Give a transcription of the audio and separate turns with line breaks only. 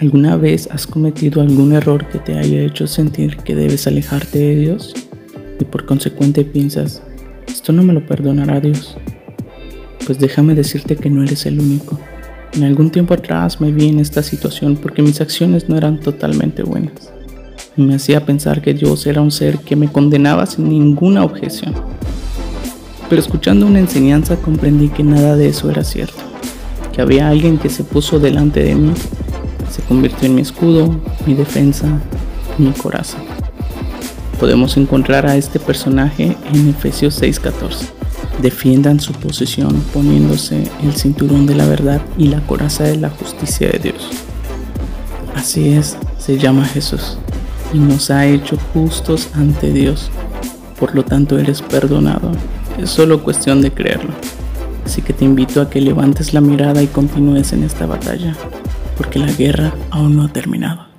¿Alguna vez has cometido algún error que te haya hecho sentir que debes alejarte de Dios? Y por consecuente piensas, esto no me lo perdonará Dios. Pues déjame decirte que no eres el único. En algún tiempo atrás me vi en esta situación porque mis acciones no eran totalmente buenas. Y me hacía pensar que Dios era un ser que me condenaba sin ninguna objeción. Pero escuchando una enseñanza comprendí que nada de eso era cierto. Que había alguien que se puso delante de mí se convirtió en mi escudo, mi defensa, mi corazón. Podemos encontrar a este personaje en Efesios 6:14. Defiendan su posición poniéndose el cinturón de la verdad y la coraza de la justicia de Dios. Así es, se llama Jesús y nos ha hecho justos ante Dios. Por lo tanto, eres perdonado. Es solo cuestión de creerlo. Así que te invito a que levantes la mirada y continúes en esta batalla porque la guerra aún no ha terminado.